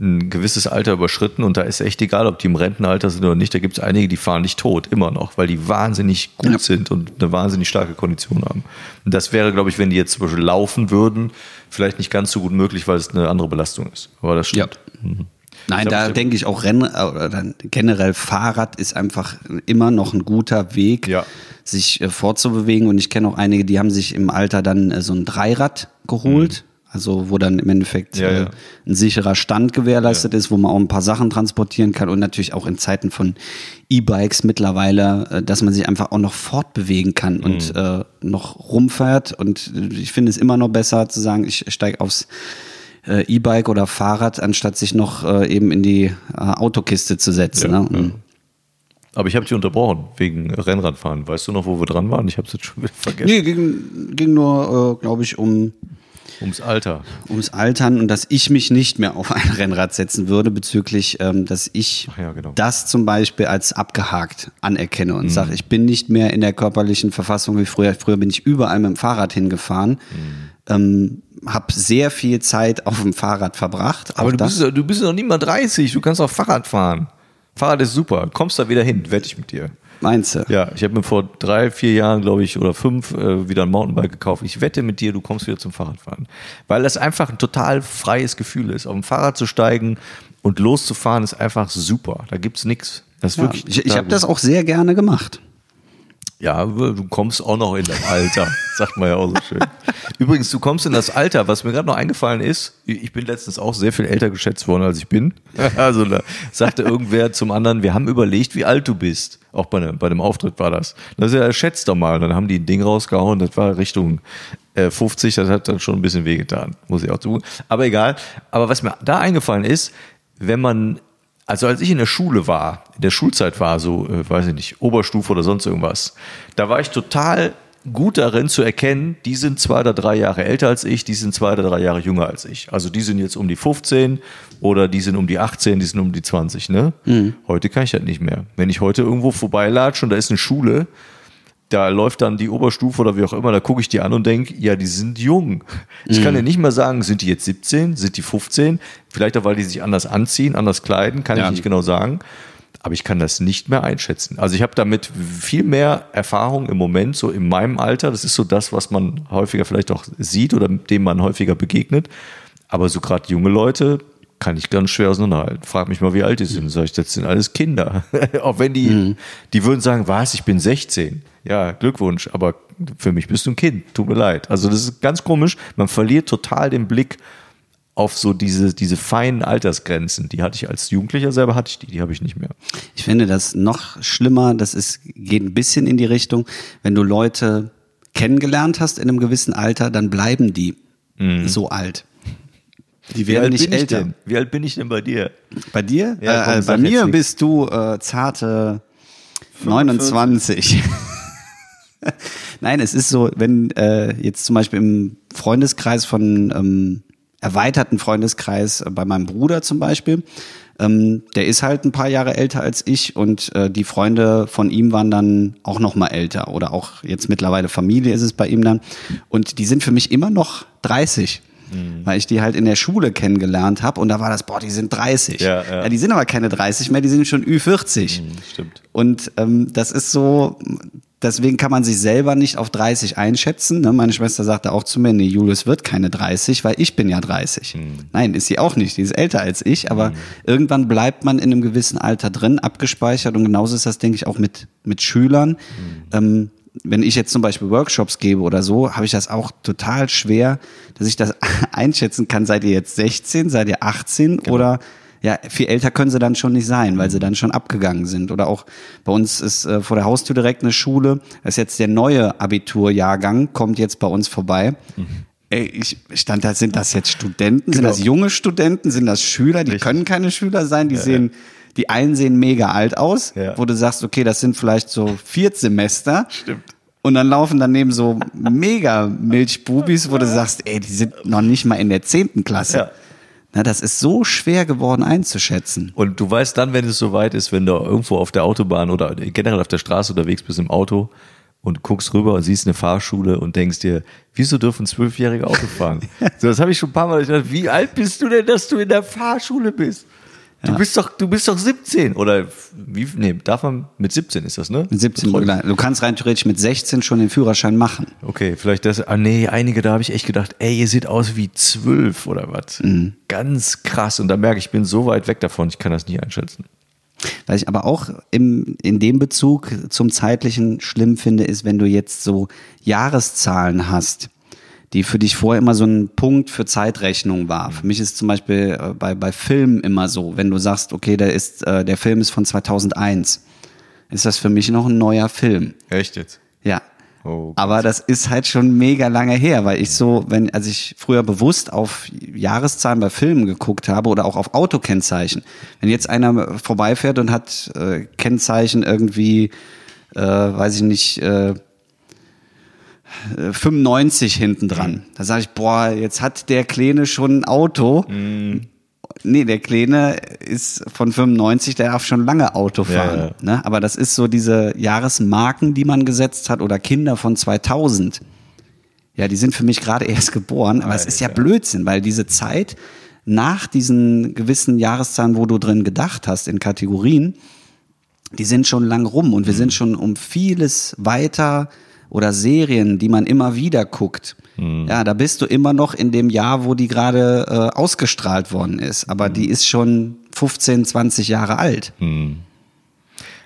ein gewisses Alter überschritten und da ist echt egal, ob die im Rentenalter sind oder nicht. Da gibt es einige, die fahren nicht tot, immer noch, weil die wahnsinnig gut Ja. sind und eine wahnsinnig starke Kondition haben. Und das wäre, glaube ich, wenn die jetzt zum Beispiel laufen würden, vielleicht nicht ganz so gut möglich, weil es eine andere Belastung ist. Aber das stimmt. Mhm. Nein, da denke ich auch Renn oder generell Fahrrad ist einfach immer noch ein guter Weg, Ja. sich äh, fortzubewegen. Und ich kenne auch einige, die haben sich im Alter dann äh, so ein Dreirad geholt. Also wo dann im Endeffekt. Ja, äh, ja. ein sicherer Stand gewährleistet ist, wo man auch ein paar Sachen transportieren kann und natürlich auch in Zeiten von E-Bikes mittlerweile, äh, dass man sich einfach auch noch fortbewegen kann Mhm. und äh, noch rumfährt. Und äh, ich finde es immer noch besser zu sagen, ich steige aufs E-Bike oder Fahrrad, anstatt sich noch eben in die Autokiste zu setzen. Ja, ne? ja. Aber ich habe dich unterbrochen wegen Rennradfahren. Weißt du noch, wo wir dran waren? Ich habe es jetzt schon wieder vergessen. Nee, ging, ging nur, glaube ich, um Ums Alter. ums Altern und dass ich mich nicht mehr auf ein *laughs* Rennrad setzen würde, bezüglich, ähm, dass ich ja, genau. das zum Beispiel als abgehakt anerkenne und sage, ich bin nicht mehr in der körperlichen Verfassung wie früher. Früher bin ich überall mit dem Fahrrad hingefahren, ähm, habe sehr viel Zeit auf dem Fahrrad verbracht. Aber du bist, du bist noch nie mal 30. Du kannst auch Fahrrad fahren. Fahrrad ist super. Kommst da wieder hin, wette ich mit dir. Meinst du? Ja, ich habe mir vor drei, vier Jahren, glaube ich, oder fünf äh, wieder ein Mountainbike gekauft. Ich wette mit dir, du kommst wieder zum Fahrradfahren. Weil das einfach ein total freies Gefühl ist. Auf dem Fahrrad zu steigen und loszufahren ist einfach super. Da gibt's nichts. Das ist Ja, wirklich ich ich habe das auch sehr gerne gemacht. Ja, du kommst auch noch in das Alter, *laughs* sagt man ja auch so schön. Übrigens, du kommst in das Alter, was mir gerade noch eingefallen ist, ich bin letztens auch sehr viel älter geschätzt worden, als ich bin. *laughs* Also da sagte irgendwer zum anderen, wir haben überlegt, wie alt du bist. Auch bei, ne, bei dem Auftritt war das. Das ist ja, schätzt doch mal. Dann haben die ein Ding rausgehauen, das war Richtung äh, 50, das hat dann schon ein bisschen wehgetan, muss ich auch tun. Aber egal. Aber was mir da eingefallen ist, wenn man also als ich in der Schule war, in der Schulzeit war, so, äh, weiß ich nicht, Oberstufe oder sonst irgendwas, da war ich total gut darin zu erkennen, die sind zwei oder drei Jahre älter als ich, die sind zwei oder drei Jahre jünger als ich. Also die sind jetzt um die 15 oder die sind um die 18, die sind um die 20, ne? Heute kann ich das nicht mehr. Wenn ich heute irgendwo vorbeilatsche und da ist eine Schule, da läuft dann die Oberstufe oder wie auch immer, da gucke ich die an und denke, ja, die sind jung. Ich kann dir nicht mal sagen, sind die jetzt 17, sind die 15, vielleicht auch, weil die sich anders anziehen, anders kleiden, kann Ja. ich nicht genau sagen. Aber ich kann das nicht mehr einschätzen. Also ich habe damit viel mehr Erfahrung im Moment, so in meinem Alter. Das ist so das, was man häufiger vielleicht auch sieht oder dem man häufiger begegnet. Aber so gerade junge Leute kann ich ganz schwer auseinanderhalten. Frag mich mal, wie alt die sind. Sag ich, das sind alles Kinder. *laughs* auch wenn die, die würden sagen, was, ich bin 16. Ja, Glückwunsch, aber für mich bist du ein Kind. Tut mir leid. Also das ist ganz komisch. Man verliert total den Blick auf so diese, diese feinen Altersgrenzen. Die hatte ich als Jugendlicher selber, hatte ich die, die habe ich nicht mehr. Ich finde das noch schlimmer, das ist, geht ein bisschen in die Richtung, wenn du Leute kennengelernt hast in einem gewissen Alter, dann bleiben die so alt. Die werden nicht älter. Wie alt bin ich denn bei dir? Bei dir? Ja, komm, äh, bei sag mir bist du äh, zarte 29. *laughs* Nein, es ist so, wenn äh, jetzt zum Beispiel im Freundeskreis von ähm, erweiterten Freundeskreis äh, bei meinem Bruder zum Beispiel, Ähm, der ist halt ein paar Jahre älter als ich und äh, die Freunde von ihm waren dann auch noch mal älter oder auch jetzt mittlerweile Familie ist es bei ihm dann und die sind für mich immer noch 30. Mhm. Weil ich die halt in der Schule kennengelernt habe und da war das, boah, die sind 30. Ja, ja. die sind aber keine 30 mehr, die sind schon Ü40. Stimmt. Und ähm, das ist so, deswegen kann man sich selber nicht auf 30 einschätzen. Ne? Meine Schwester sagte auch zu mir, nee, Julius wird keine 30, weil ich bin ja 30. Nein, ist sie auch nicht, die ist älter als ich, aber irgendwann bleibt man in einem gewissen Alter drin, abgespeichert und genauso ist das, denke ich, auch mit, mit Schülern. Ähm, wenn ich jetzt zum Beispiel Workshops gebe oder so, habe ich das auch total schwer, dass ich das *laughs* einschätzen kann, seid ihr jetzt 16, seid ihr 18 oder ja, viel älter können sie dann schon nicht sein, weil sie dann schon abgegangen sind. Oder auch bei uns ist äh, vor der Haustür direkt eine Schule. Das ist jetzt der neue Abiturjahrgang, kommt jetzt bei uns vorbei. Ey, ich stand da, sind das jetzt Studenten? Sind Genau. das junge Studenten? Sind das Schüler? Die können keine Schüler sein. Die sehen, die einen sehen mega alt aus, Ja. wo du sagst, okay, das sind vielleicht so vier Semester. Stimmt. Und dann laufen daneben so mega Milchbubis, wo du sagst, ey, die sind noch nicht mal in der zehnten Klasse. Ja. Na, das ist so schwer geworden einzuschätzen. Und du weißt dann, wenn es soweit ist, wenn du irgendwo auf der Autobahn oder generell auf der Straße unterwegs bist im Auto und guckst rüber und siehst eine Fahrschule und denkst dir, wieso dürfen Zwölfjährige Auto fahren? *laughs* so, das habe ich schon ein paar Mal gedacht. Wie alt bist du denn, dass du in der Fahrschule bist? Du bist doch, du bist doch 17 oder wie? Nee, darf man mit 17 ist das, ne? Mit 17 Betreut. Du kannst rein theoretisch mit 16 schon den Führerschein machen. Okay, vielleicht das. Ah nee, einige da habe ich echt gedacht, ey, ihr seht aus wie zwölf oder was. Ganz krass. Und da merke ich, ich bin so weit weg davon, ich kann das nie einschätzen. Was ich aber auch im, in dem Bezug zum zeitlichen schlimm finde, ist, wenn du jetzt so Jahreszahlen hast, die für dich vorher immer so ein Punkt für Zeitrechnung war. Für mich ist zum Beispiel äh, bei, bei Filmen immer so, wenn du sagst, okay, der, ist, äh, der Film ist von 2001, ist das für mich noch ein neuer Film. Echt jetzt? Ja. Oh. Aber das ist halt schon mega lange her, weil ich so, wenn, als ich früher bewusst auf Jahreszahlen bei Filmen geguckt habe oder auch auf Autokennzeichen, wenn jetzt einer vorbeifährt und hat äh, Kennzeichen irgendwie, äh, weiß ich nicht, äh, 95 hinten dran. Da sage ich, boah, jetzt hat der Kleine schon ein Auto. Nee, der Kleine ist von 95, der darf schon lange Auto Ja, fahren. ja. Ne? Aber das ist so diese Jahresmarken, die man gesetzt hat oder Kinder von 2000. Ja, die sind für mich gerade erst geboren, aber es ist ja Blödsinn, weil diese Zeit nach diesen gewissen Jahreszahlen, wo du drin gedacht hast in Kategorien, die sind schon lang rum und wir sind schon um vieles weiter oder Serien, die man immer wieder guckt. Ja, da bist du immer noch in dem Jahr, wo die gerade äh, ausgestrahlt worden ist, aber die ist schon 15, 20 Jahre alt.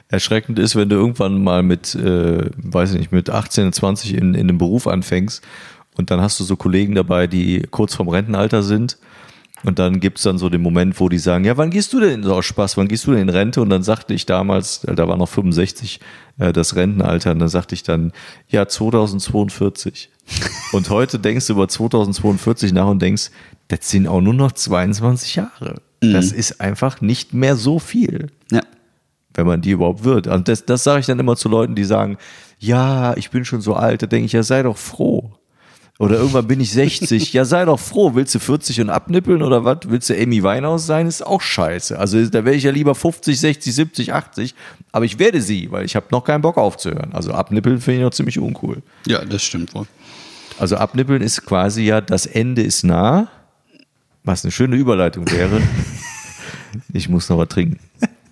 Erschreckend ist, wenn du irgendwann mal mit, äh, weiß ich nicht, mit 18, 20 in, in einem Beruf anfängst und dann hast du so Kollegen dabei, die kurz vorm Rentenalter sind. Und dann gibt's dann so den Moment, wo die sagen, ja, wann gehst du denn so aus Spaß, wann gehst du denn in Rente? Und dann sagte ich damals, da war noch 65 äh, das Rentenalter, und dann sagte ich dann, ja, 2042. und heute denkst du über 2042 nach und denkst, das sind auch nur noch 22 Jahre. Das ist einfach nicht mehr so viel Ja. wenn man die überhaupt wird. Und das, das sage ich dann immer zu Leuten, die sagen, ja, ich bin schon so alt, da denke ich, ja, sei doch froh. Oder irgendwann bin ich 60, ja, sei doch froh. Willst du 40 und abnippeln oder was? Willst du Amy Winehouse sein? Ist auch scheiße. Also da wäre ich ja lieber 50, 60, 70, 80. Aber ich werde sie, weil ich habe noch keinen Bock aufzuhören. Also abnippeln finde ich noch ziemlich uncool. ja, das stimmt wohl. Also abnippeln ist quasi ja, das Ende ist nah, was eine schöne Überleitung wäre. *laughs* Ich muss noch was trinken.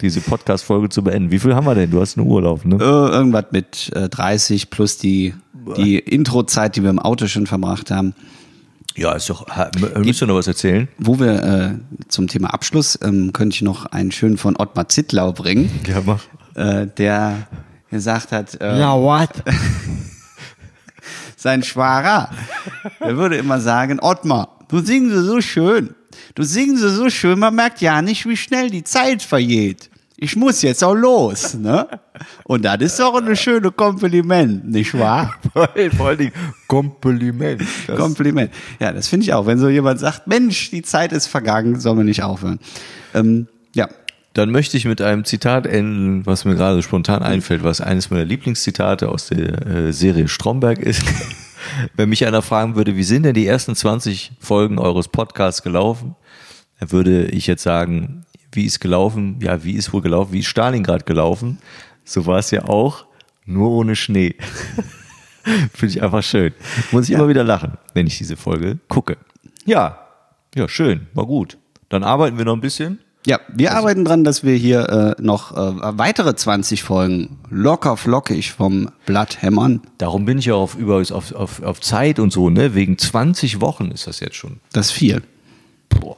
Diese Podcast-Folge zu beenden. Wie viel haben wir denn? Du hast einen Urlaub, ne? Äh, irgendwas mit äh, 30 plus die, die Intro-Zeit, die wir im Auto schon verbracht haben. Ja, ist doch. m- Müsst ihr noch was erzählen? Wo wir äh, zum Thema Abschluss, ähm, könnte ich noch einen schönen von Ottmar Zittlau bringen, Ja, mach. äh, der gesagt hat, äh, what? *laughs* sein Schwager, er würde immer sagen, Ottmar, du singst so schön. Du singst so schön, man merkt ja nicht, wie schnell die Zeit vergeht. Ich muss jetzt auch los, ne? Und das ist doch ein schönes Kompliment, nicht wahr? *laughs* Vor allen Dingen Kompliment. Das, Kompliment. Ja, das finde ich auch. Wenn so jemand sagt, Mensch, die Zeit ist vergangen, soll man nicht aufhören. Ähm, ja, Dann möchte ich mit einem Zitat enden, was mir gerade spontan einfällt, was eines meiner Lieblingszitate aus der äh, Serie Stromberg ist. *laughs* Wenn mich einer fragen würde, wie sind denn die ersten 20 Folgen eures Podcasts gelaufen, dann würde ich jetzt sagen, wie ist gelaufen? Ja, wie ist wohl gelaufen? Wie ist Stalingrad gelaufen? So war es ja auch, nur ohne Schnee. *laughs* Finde ich einfach schön. Muss ich Ja. immer wieder lachen, wenn ich diese Folge gucke. Ja, ja, schön, war gut. Dann arbeiten wir noch ein bisschen. Ja, wir arbeiten dran, dass wir hier äh, noch äh, weitere 20 Folgen locker flockig vom Blatt hämmern. Darum bin ich ja auf, übrigens auf, auf, auf Zeit und so, ne? Wegen 20 Wochen ist das jetzt schon. Das ist viel. Boah.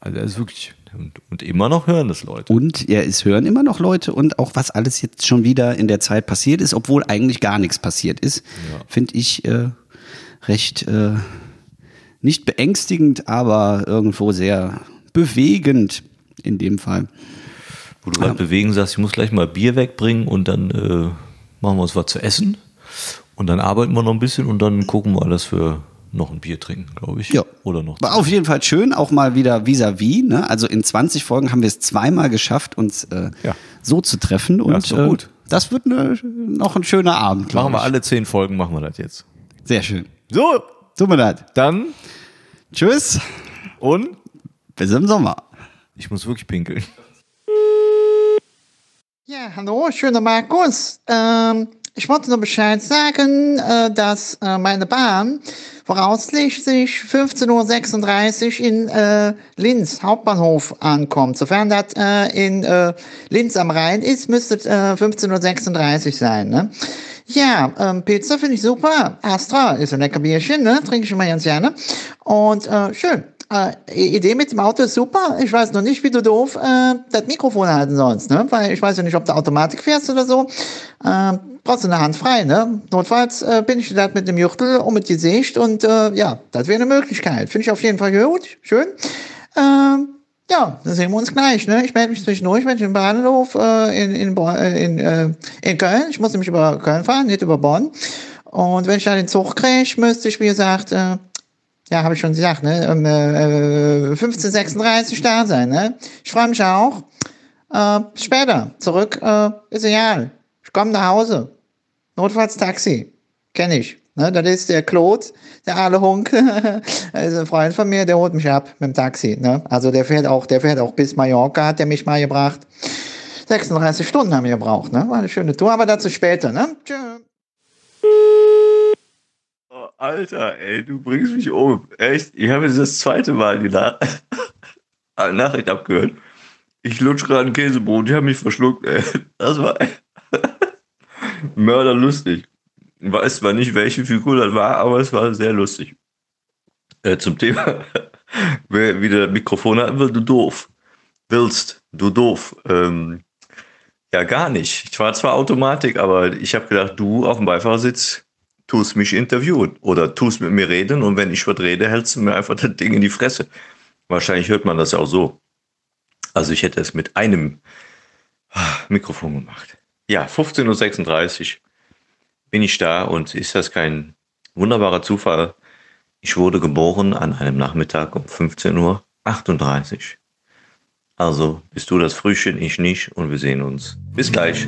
Also das ist wirklich. Und, und immer noch hören das Leute. Und ja, es hören immer noch Leute und auch was alles jetzt schon wieder in der Zeit passiert ist, obwohl eigentlich gar nichts passiert ist, finde ich äh, recht äh, nicht beängstigend, aber irgendwo sehr bewegend in dem Fall. Wo du gerade bewegen sagst, ich muss gleich mal Bier wegbringen und dann äh, machen wir uns was zu essen. Und dann arbeiten wir noch ein bisschen und dann gucken wir, dass wir noch ein Bier trinken, glaube ich. Ja. Oder noch. War auf jeden Fall schön, auch mal wieder vis-à-vis. Ne? Also in 20 Folgen haben wir es zweimal geschafft, uns äh, Ja. so zu treffen. Und ist doch gut. Äh, das wird ne, noch ein schöner Abend. Machen wir ich. alle zehn Folgen, machen wir das jetzt. Sehr schön. So, Tut mir leid. dann Tschüss. und Bis im Sommer. ich muss wirklich pinkeln. Ja, hallo, schöner Markus. Ähm, ich wollte nur Bescheid sagen, äh, dass äh, meine Bahn voraussichtlich 15.36 Uhr in äh, Linz Hauptbahnhof ankommt. Sofern das in Linz am Rhein ist, müsste es äh, 15.36 Uhr sein. Ne? Ja, ähm, Pizza finde ich super. Astra ist ein lecker Bierchen, ne? trinke ich immer ganz gerne. Und äh, schön. Äh, Idee mit dem Auto ist super. Ich weiß noch nicht, wie du doof äh, das Mikrofon halten sollst, ne? Weil ich weiß ja nicht, ob du Automatik fährst oder so. Ähm, brauchst du eine Hand frei, ne? Notfalls äh, bin ich da mit dem Juchtel und mit die Sicht und äh, ja, das wäre eine Möglichkeit. Finde ich auf jeden Fall gut. Schön. Ähm, ja, dann sehen wir uns gleich. Ne? Ich melde mich zwischendurch, wenn ich im Bahnhof äh, in, in, äh, in, äh, in Köln. Ich muss nämlich über Köln fahren, nicht über Bonn. Und wenn ich dann den Zug kriege, müsste ich, wie gesagt, äh, ja, habe ich schon gesagt, ne, um äh, 15.36 da sein. Ne? Ich freue mich auch. Äh, später, zurück, äh, ist egal. Ich komme nach Hause. Notfalls Taxi. Kenne ich. Ne, das ist der Claude, der aale Hunk. ist *laughs* ein Freund von mir, der holt mich ab mit dem Taxi. Ne? Also der fährt auch, der fährt auch bis Mallorca, hat der mich mal gebracht. 36 Stunden haben wir gebraucht, ne? War eine schöne Tour, aber dazu später, ne? Tschö. Alter, ey, du bringst mich um. Echt? Ich habe jetzt das zweite Mal die Na *laughs* Nachricht abgehört. Ich lutsch gerade ein Käsebrot, ich habe mich verschluckt, ey. Das war *laughs* mörderlustig. Ich weiß zwar nicht, welche Figur das war, aber es war sehr lustig. Äh, zum Thema, *laughs* wer wieder Mikrofon haben will, du doof. Willst, du doof. Ähm, ja, gar nicht. Ich war zwar Automatik, aber ich habe gedacht, du auf dem Beifahrersitz tust mich interviewen oder tust mit mir reden und wenn ich was rede, hältst du mir einfach das Ding in die Fresse. Wahrscheinlich hört man das auch so. Also ich hätte es mit einem ah, Mikrofon gemacht. Ja, 15.36 Uhr bin ich da und ist das kein wunderbarer Zufall? Ich wurde geboren an einem Nachmittag um 15.38 Uhr. Also bist du das Frühchen, ich nicht und wir sehen uns. Bis gleich.